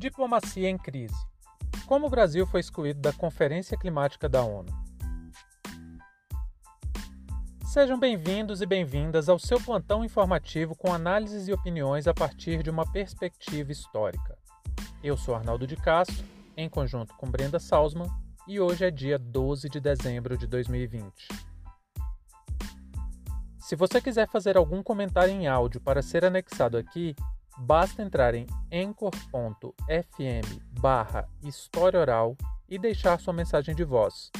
Diplomacia em crise. Como o Brasil foi excluído da Conferência Climática da ONU? Sejam bem-vindos e bem-vindas ao seu plantão informativo com análises e opiniões a partir de uma perspectiva histórica. Eu sou Arnaldo de Castro, em conjunto com Brenda Salzman, e hoje é dia 12 de dezembro de 2020. Se você quiser fazer algum comentário em áudio para ser anexado aqui, basta entrar em anchor.fm barra História Oral e deixar sua mensagem de voz.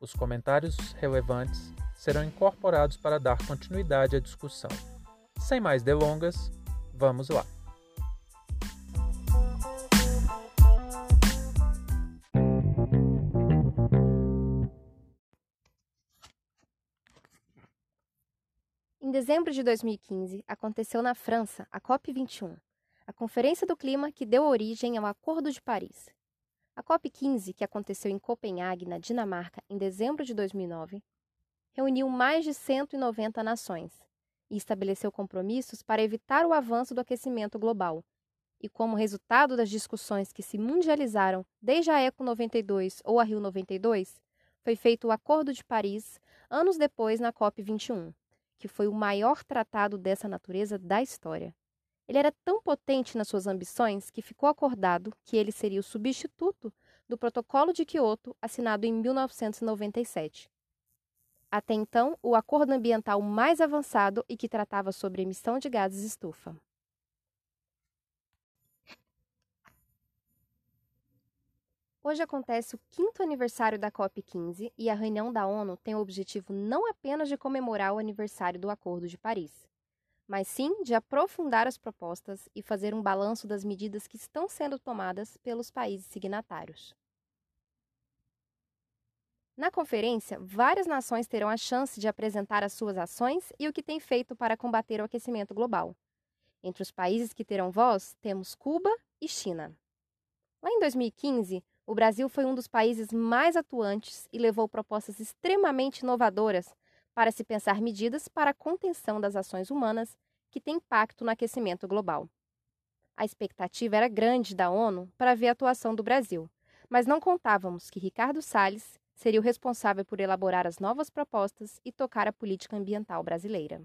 Os comentários relevantes serão incorporados para dar continuidade à discussão. Sem mais delongas, vamos lá! Em dezembro de 2015, aconteceu na França a COP21, a Conferência do Clima que deu origem ao Acordo de Paris. A COP15, que aconteceu em Copenhague, na Dinamarca, em dezembro de 2009, reuniu mais de 190 nações e estabeleceu compromissos para evitar o avanço do aquecimento global. E como resultado das discussões que se mundializaram desde a ECO 92 ou a Rio 92, foi feito o Acordo de Paris anos depois na COP 21 que foi o maior tratado dessa natureza da história. Ele era tão potente nas suas ambições que ficou acordado que ele seria o substituto do Protocolo de Quioto, assinado em 1997. Até então, o acordo ambiental mais avançado e que tratava sobre emissão de gases estufa. Hoje acontece o quinto aniversário da COP15 e a reunião da ONU tem o objetivo não apenas de comemorar o aniversário do Acordo de Paris, mas sim de aprofundar as propostas e fazer um balanço das medidas que estão sendo tomadas pelos países signatários. Na conferência, várias nações terão a chance de apresentar as suas ações e o que têm feito para combater o aquecimento global. Entre os países que terão voz, temos Cuba e China. Lá em 2015, o Brasil foi um dos países mais atuantes e levou propostas extremamente inovadoras para se pensar medidas para a contenção das ações humanas que têm impacto no aquecimento global. A expectativa era grande da ONU para ver a atuação do Brasil, mas não contávamos que Ricardo Salles seria o responsável por elaborar as novas propostas e tocar a política ambiental brasileira.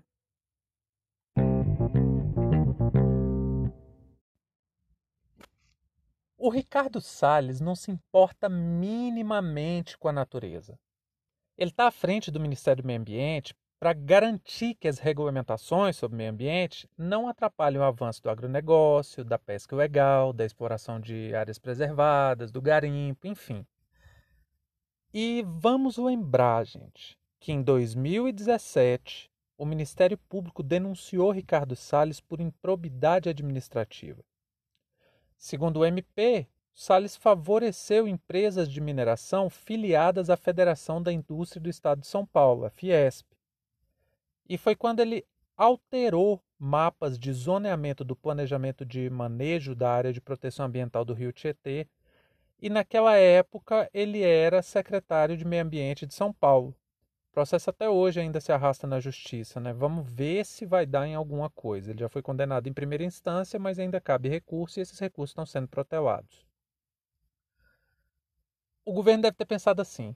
O Ricardo Salles não se importa minimamente com a natureza. Ele está à frente do Ministério do Meio Ambiente para garantir que as regulamentações sobre o meio ambiente não atrapalhem o avanço do agronegócio, da pesca ilegal, da exploração de áreas preservadas, do garimpo, enfim. E vamos lembrar, gente, que em 2017 o Ministério Público denunciou Ricardo Salles por improbidade administrativa. Segundo o MP, Salles favoreceu empresas de mineração filiadas à Federação da Indústria do Estado de São Paulo, a Fiesp. E foi quando ele alterou mapas de zoneamento do planejamento de manejo da área de proteção ambiental do Rio Tietê, e naquela época ele era secretário de Meio Ambiente de São Paulo. O processo até hoje ainda se arrasta na justiça, né? Vamos ver se vai dar em alguma coisa. Ele já foi condenado em primeira instância, mas ainda cabe recurso e esses recursos estão sendo protelados. O governo deve ter pensado assim: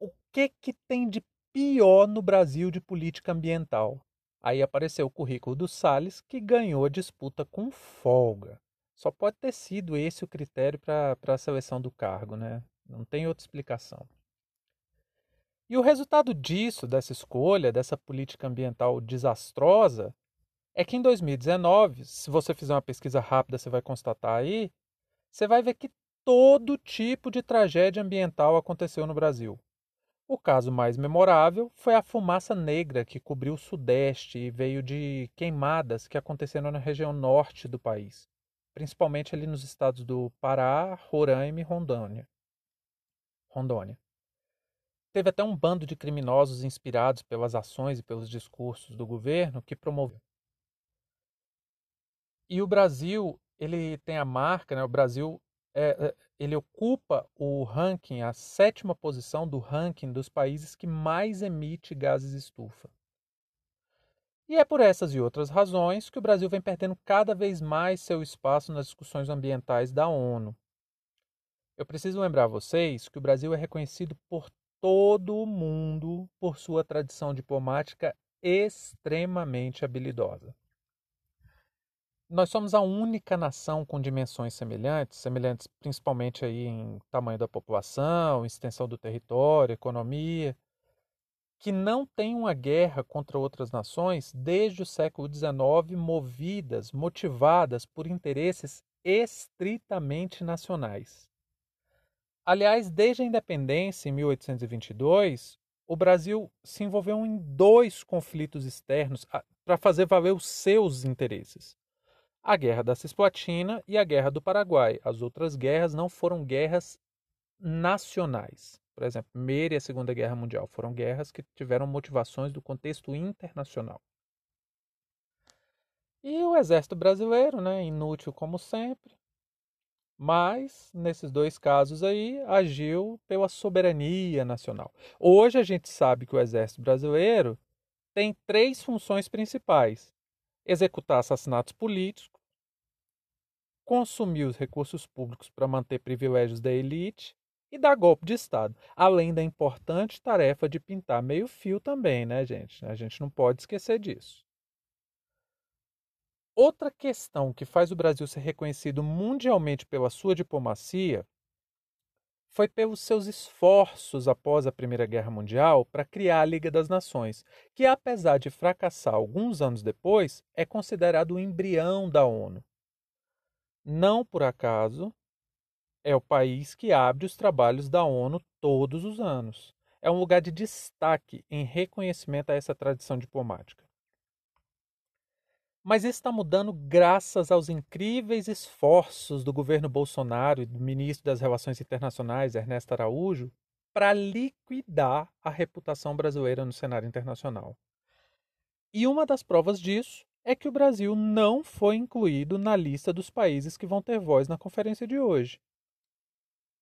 o que que tem de pior no Brasil de política ambiental? Aí apareceu o currículo do Salles, que ganhou a disputa com folga. Só pode ter sido esse o critério para a seleção do cargo, né? Não tem outra explicação. E o resultado disso, dessa escolha, dessa política ambiental desastrosa, é que em 2019, se você fizer uma pesquisa rápida, você vai constatar aí, você vai ver que todo tipo de tragédia ambiental aconteceu no Brasil. O caso mais memorável foi a fumaça negra que cobriu o Sudeste e veio de queimadas que aconteceram na região norte do país, principalmente ali nos estados do Pará, Roraima e Rondônia. Rondônia. Teve até um bando de criminosos inspirados pelas ações e pelos discursos do governo que promoveu. E o Brasil, ele tem a marca, né? O Brasil é, é, ele ocupa o ranking, a sétima posição do ranking dos países que mais emite gases estufa. E é por essas e outras razões que o Brasil vem perdendo cada vez mais seu espaço nas discussões ambientais da ONU. Eu preciso lembrar vocês que o Brasil é reconhecido por todo o mundo por sua tradição diplomática extremamente habilidosa. Nós somos a única nação com dimensões semelhantes, semelhantes principalmente aí em tamanho da população, extensão do território, economia, que não tem uma guerra contra outras nações desde o século XIX, movidas, motivadas por interesses estritamente nacionais. Aliás, desde a independência em 1822, o Brasil se envolveu em dois conflitos externos ah, para fazer valer os seus interesses. A Guerra da Cisplatina e a Guerra do Paraguai. As outras guerras não foram guerras nacionais. Por exemplo, a Primeira e a Segunda Guerra Mundial foram guerras que tiveram motivações do contexto internacional. E o Exército Brasileiro, né, inútil como sempre, mas nesses dois casos aí agiu pela soberania nacional. Hoje a gente sabe que o Exército Brasileiro tem três funções principais: executar assassinatos políticos, consumir os recursos públicos para manter privilégios da elite e dar golpe de Estado, além da importante tarefa de pintar meio fio também, né, gente? A gente não pode esquecer disso. Outra questão que faz o Brasil ser reconhecido mundialmente pela sua diplomacia foi pelos seus esforços após a Primeira Guerra Mundial para criar a Liga das Nações, que, apesar de fracassar alguns anos depois, é considerado o embrião da ONU. Não por acaso, é o país que abre os trabalhos da ONU todos os anos. É um lugar de destaque em reconhecimento a essa tradição diplomática. Mas isso está mudando graças aos incríveis esforços do governo Bolsonaro e do ministro das Relações Internacionais, Ernesto Araújo, para liquidar a reputação brasileira no cenário internacional. E uma das provas disso é que o Brasil não foi incluído na lista dos países que vão ter voz na conferência de hoje.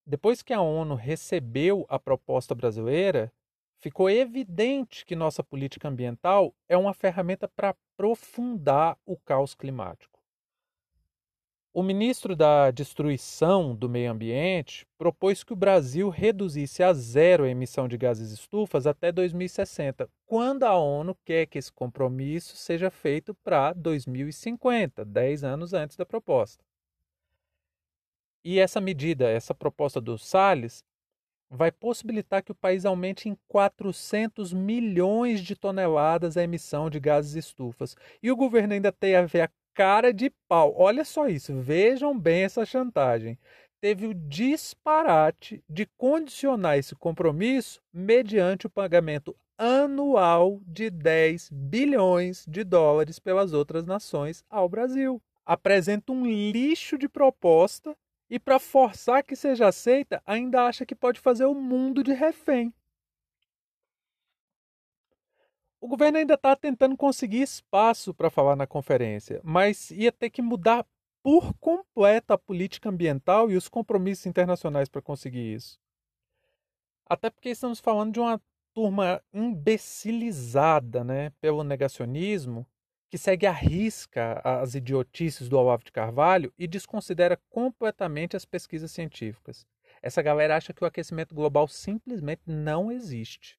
Depois que a ONU recebeu a proposta brasileira, ficou evidente que nossa política ambiental é uma ferramenta para aprofundar o caos climático. O ministro da Destruição do Meio Ambiente propôs que o Brasil reduzisse a zero a emissão de gases estufas até 2060, quando a ONU quer que esse compromisso seja feito para 2050, 10 anos antes da proposta. E essa medida, essa proposta do Salles, vai possibilitar que o país aumente em 400 milhões de toneladas a emissão de gases estufas. E o governo ainda tem a ver a cara de pau. Olha só isso, vejam bem essa chantagem. Teve o disparate de condicionar esse compromisso mediante o pagamento anual de 10 bilhões de dólares pelas outras nações ao Brasil. Apresenta um lixo de proposta e para forçar que seja aceita, ainda acha que pode fazer o mundo de refém. O governo ainda está tentando conseguir espaço para falar na conferência, mas ia ter que mudar por completo a política ambiental e os compromissos internacionais para conseguir isso. Até porque estamos falando de uma turma imbecilizada né, pelo negacionismo que segue à risca as idiotices do Olavo de Carvalho e desconsidera completamente as pesquisas científicas. Essa galera acha que o aquecimento global simplesmente não existe.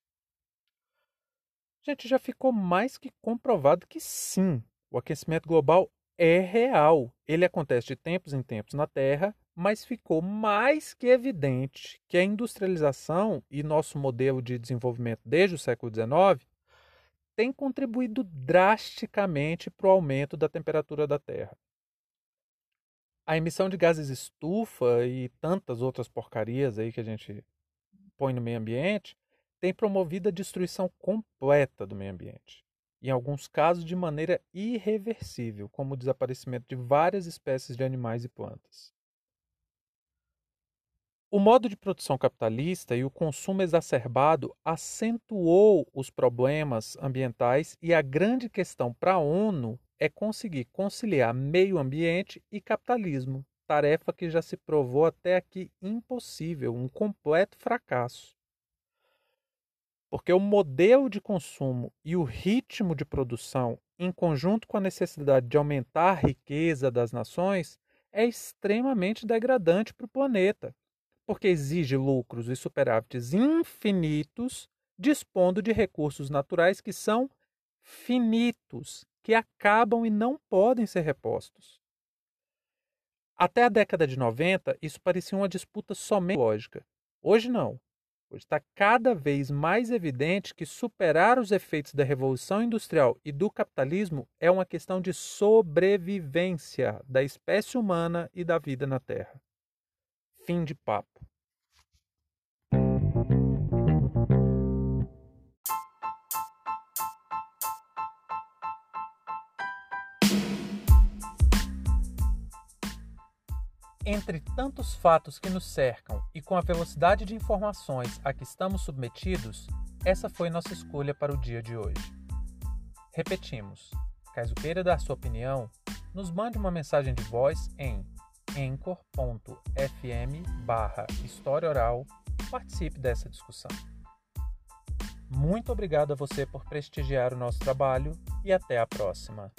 Gente, já ficou mais que comprovado que sim, o aquecimento global é real. Ele acontece de tempos em tempos na Terra, mas ficou mais que evidente que a industrialização e nosso modelo de desenvolvimento desde o século XIX tem contribuído drasticamente para o aumento da temperatura da Terra. A emissão de gases estufa e tantas outras porcarias aí que a gente põe no meio ambiente tem promovido a destruição completa do meio ambiente. Em alguns casos, de maneira irreversível, como o desaparecimento de várias espécies de animais e plantas. O modo de produção capitalista e o consumo exacerbado acentuou os problemas ambientais e a grande questão para a ONU é conseguir conciliar meio ambiente e capitalismo, tarefa que já se provou até aqui impossível, um completo fracasso. porque o modelo de consumo e o ritmo de produção, em conjunto com a necessidade de aumentar a riqueza das nações, é extremamente degradante para o planeta, porque exige lucros e superávites infinitos, dispondo de recursos naturais que são finitos, que acabam e não podem ser repostos. Até a década de 90, isso parecia uma disputa somente lógica. Hoje não. Hoje está cada vez mais evidente que superar os efeitos da revolução industrial e do capitalismo é uma questão de sobrevivência da espécie humana e da vida na Terra. Fim de papo. Entre tantos fatos que nos cercam e com a velocidade de informações a que estamos submetidos, essa foi nossa escolha para o dia de hoje. Repetimos: caso queira dar sua opinião, nos mande uma mensagem de voz em anchor.fm barra História Oral participe dessa discussão. Muito obrigado a você por prestigiar o nosso trabalho e até a próxima.